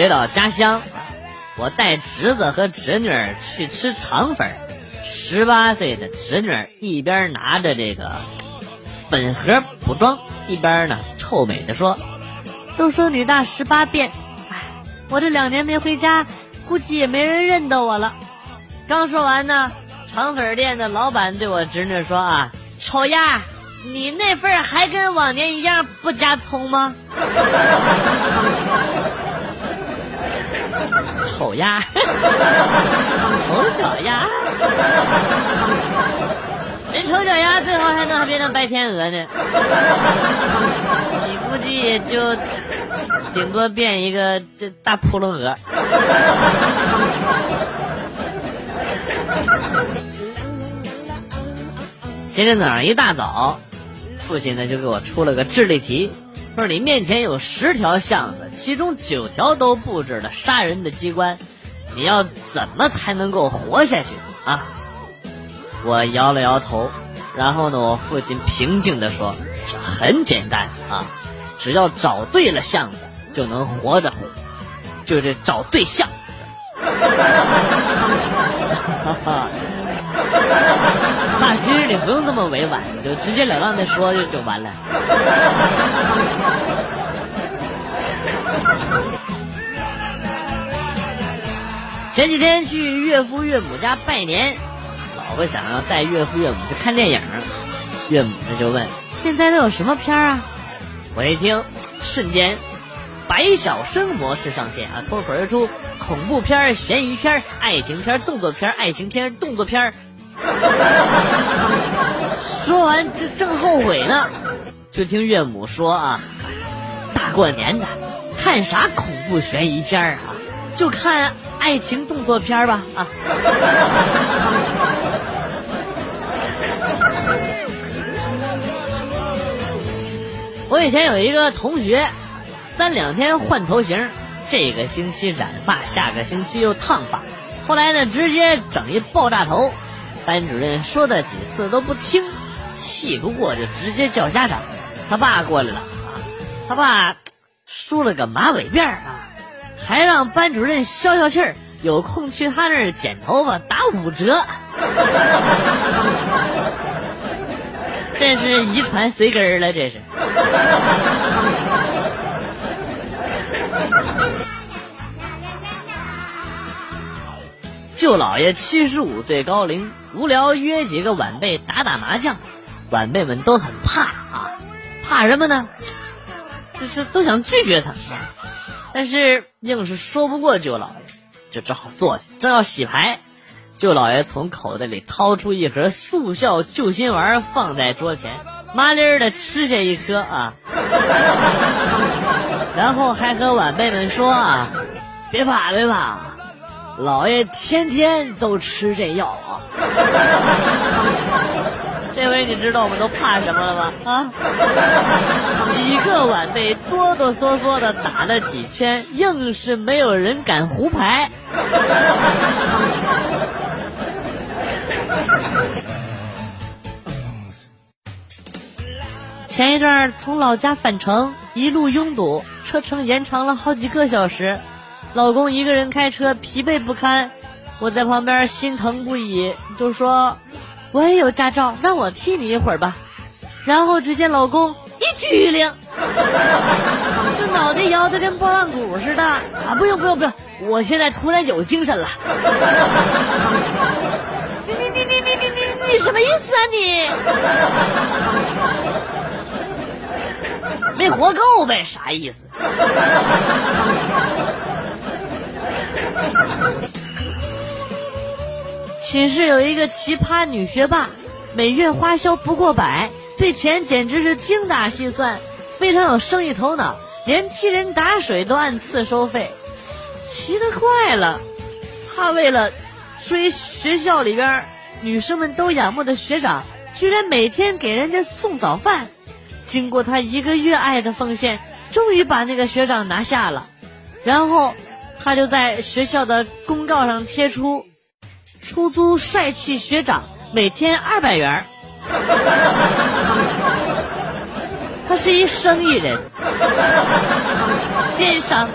回到家乡，我带侄子和侄女去吃肠粉。十八岁的侄女一边拿着这个粉盒补妆，一边呢臭美的说：“都说女大十八变，哎，我这两年没回家，估计也没人认得我了。”刚说完呢，肠粉店的老板对我侄女说：“啊，丑丫。”你那份还跟往年一样不加葱吗？丑鸭，丑小鸭，人丑小鸭最后还能变成白天鹅呢？你估计也就顶多变一个这大扑棱鹅。今天早上一大早。父亲呢就给我出了个智力题，说你面前有十条巷子，其中九条都布置了杀人的机关，你要怎么才能够活下去啊？我摇了摇头，然后呢，我父亲平静的说：“很简单啊，只要找对了巷子就能活着，就这找对象。”那其实你不用这么委婉，你就直截了当的说就就完了。前几天去岳父岳母家拜年，老婆想要带岳父岳母去看电影，岳母呢就问：“现在都有什么片啊？”我一听，瞬间百小生模式上线啊，脱口而出：恐怖片、悬疑片、爱情片、动作片、爱情片、动作片。说完，这正后悔呢，就听岳母说啊，大过年的，看啥恐怖悬疑片啊？就看爱情动作片吧啊！我以前有一个同学，三两天换头型，这个星期染发，下个星期又烫发，后来呢，直接整一爆炸头。班主任说的几次都不听，气不过就直接叫家长。他爸过来了啊，他爸梳了个马尾辫啊，还让班主任消消气儿，有空去他那儿剪头发打五折。这是遗传随根儿了，这是。舅老爷七十五岁高龄。无聊约几个晚辈打打麻将，晚辈们都很怕啊，怕什么呢？就是都想拒绝他，但是硬是说不过舅老爷，就只好坐下。正要洗牌，舅老爷从口袋里掏出一盒速效救心丸，放在桌前，麻利儿的吃下一颗啊，然后还和晚辈们说啊：“别怕，别怕。”老爷天天都吃这药啊！这回你知道我们都怕什么了吗？啊！几个晚辈哆哆嗦嗦的打了几圈，硬是没有人敢胡牌。前一段从老家返程，一路拥堵，车程延长了好几个小时。老公一个人开车疲惫不堪，我在旁边心疼不已，就说：“我也有驾照，让我替你一会儿吧。”然后只见老公一激灵，这脑袋摇得跟拨浪鼓似的啊！不用不用不用，我现在突然有精神了。你你你你你你你你什么意思啊你？没活够呗？啥意思？寝室有一个奇葩女学霸，每月花销不过百，对钱简直是精打细算，非常有生意头脑，连替人打水都按次收费。奇了怪了，他为了追学校里边女生们都仰慕的学长，居然每天给人家送早饭。经过他一个月爱的奉献，终于把那个学长拿下了，然后。他就在学校的公告上贴出，出租帅气学长每天二百元他是一生意人，奸商。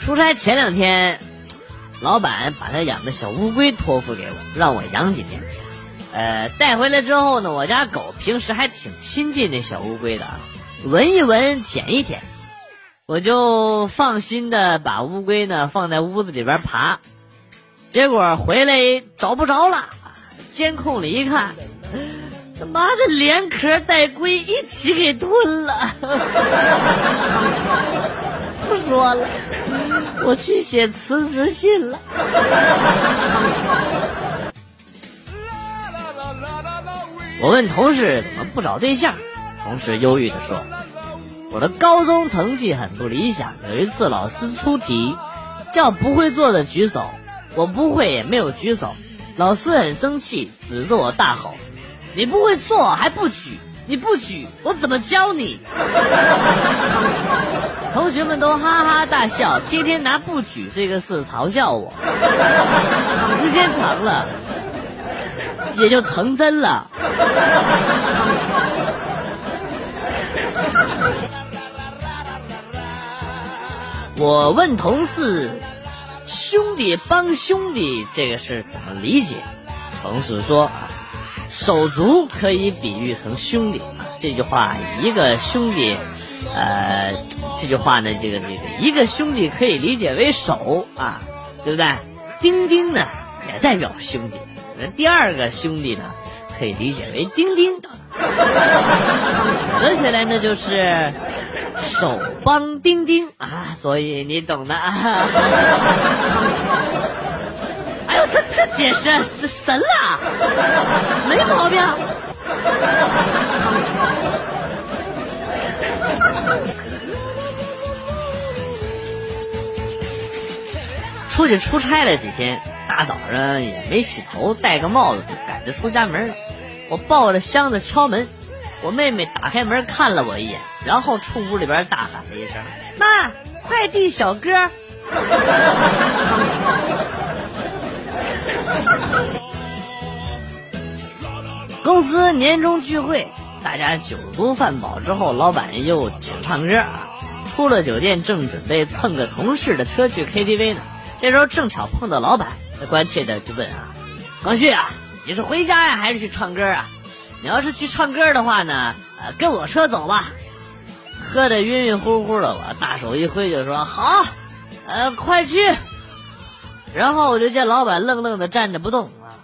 出差前两天，老板把他养的小乌龟托付给我，让我养几天。呃，带回来之后呢，我家狗平时还挺亲近那小乌龟的，闻一闻，舔一舔，我就放心的把乌龟呢放在屋子里边爬。结果回来找不着了，监控里一看，他妈的连壳带龟一起给吞了。不说了，我去写辞职信了。我问同事怎么不找对象，同时忧郁的说：“我的高中成绩很不理想，有一次老师出题，叫不会做的举手，我不会也没有举手，老师很生气，指着我大吼：你不会做还不举，你不举我怎么教你？同学们都哈哈大笑，天天拿不举这个事嘲笑我，时间长了。”也就成真了。我问同事：“兄弟帮兄弟这个事怎么理解？”同事说：“啊手足可以比喻成兄弟啊。”这句话一个兄弟，呃，这句话呢，这个这个一个兄弟可以理解为手啊，对不对？丁丁呢，也代表兄弟。那第二个兄弟呢，可以理解为丁丁，合起来呢就是手帮丁丁啊，所以你懂的啊。哎呦，这这解释是神了，没毛病。出去出差了几天。大早上也没洗头，戴个帽子就赶着出家门了。我抱着箱子敲门，我妹妹打开门看了我一眼，然后冲屋里边大喊了一声：“妈，快递小哥！” 公司年终聚会，大家酒足饭饱之后，老板又请唱歌啊。出了酒店，正准备蹭个同事的车去 KTV 呢，这时候正巧碰到老板。他关切的就问啊，光旭啊，你是回家呀，还是去唱歌啊？你要是去唱歌的话呢，跟我车走吧。喝的晕晕乎乎的，我大手一挥就说好，呃，快去。然后我就见老板愣愣的站着不动啊，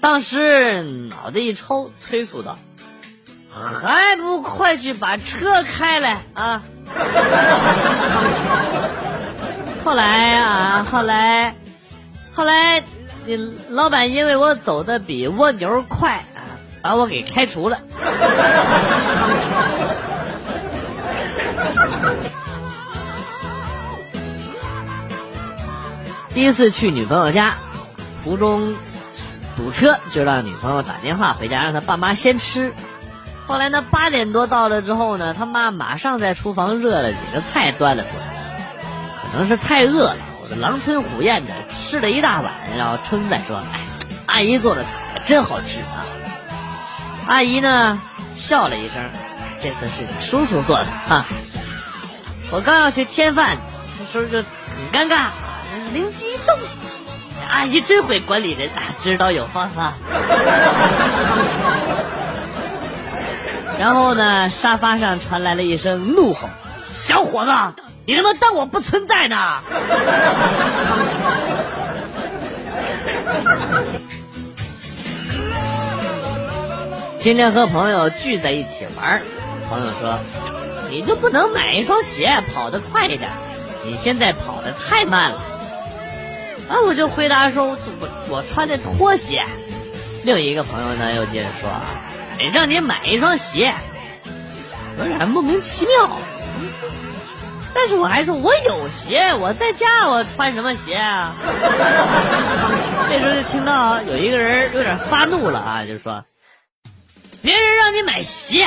当时脑袋一抽，催促道：“还不快去把车开来啊！” 后来啊，后来。后来，你老板因为我走的比蜗牛快，把我给开除了。第一次去女朋友家，途中堵车，就让女朋友打电话回家，让他爸妈先吃。后来呢，八点多到了之后呢，他妈马上在厨房热了几个菜端了出来，可能是太饿了。狼吞虎咽的吃了一大碗，然后称赞说：“哎，阿姨做的菜真好吃啊！”阿姨呢笑了一声：“这次是叔叔做的啊！”我刚要去添饭，叔叔就很尴尬，灵机一动，阿姨真会管理人，知道有方法。然后呢，沙发上传来了一声怒吼：“小伙子！”你他妈当我不存在呢？今天和朋友聚在一起玩，朋友说：“你就不能买一双鞋跑得快一点？你现在跑得太慢了。”啊，我就回答说：“我我穿的拖鞋。”另一个朋友呢又接着说：“让你买一双鞋，有点莫名其妙。”但是我还说，我有鞋，我在家，我穿什么鞋啊？这时候就听到有一个人有点发怒了啊，就说：“别人让你买鞋，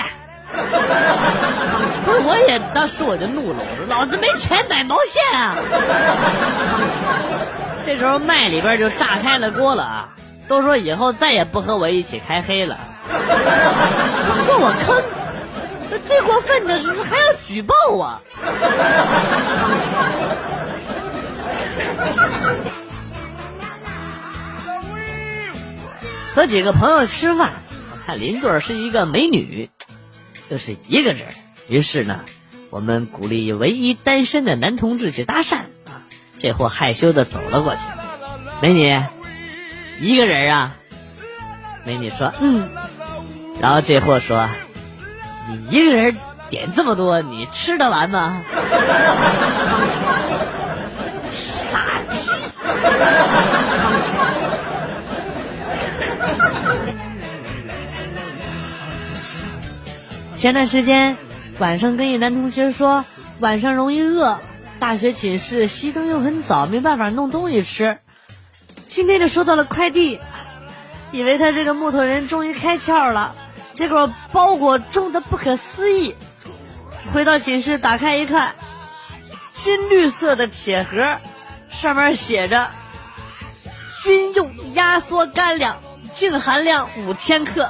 不是我也当时我就怒了，我说老子没钱买毛线啊！”这时候麦里边就炸开了锅了啊，都说以后再也不和我一起开黑了。说我坑，最过分的是还要举报我。和几个朋友吃饭，看邻座是一个美女，就是一个人。于是呢，我们鼓励唯一单身的男同志去搭讪啊。这货害羞的走了过去，美女，一个人啊？美女说嗯。然后这货说，你一个人点这么多，你吃得完吗？前段时间，晚上跟一男同学说晚上容易饿，大学寝室熄灯又很早，没办法弄东西吃。今天就收到了快递，以为他这个木头人终于开窍了，结果包裹重的不可思议。回到寝室打开一看，军绿色的铁盒，上面写着“军用压缩干粮，净含量五千克”。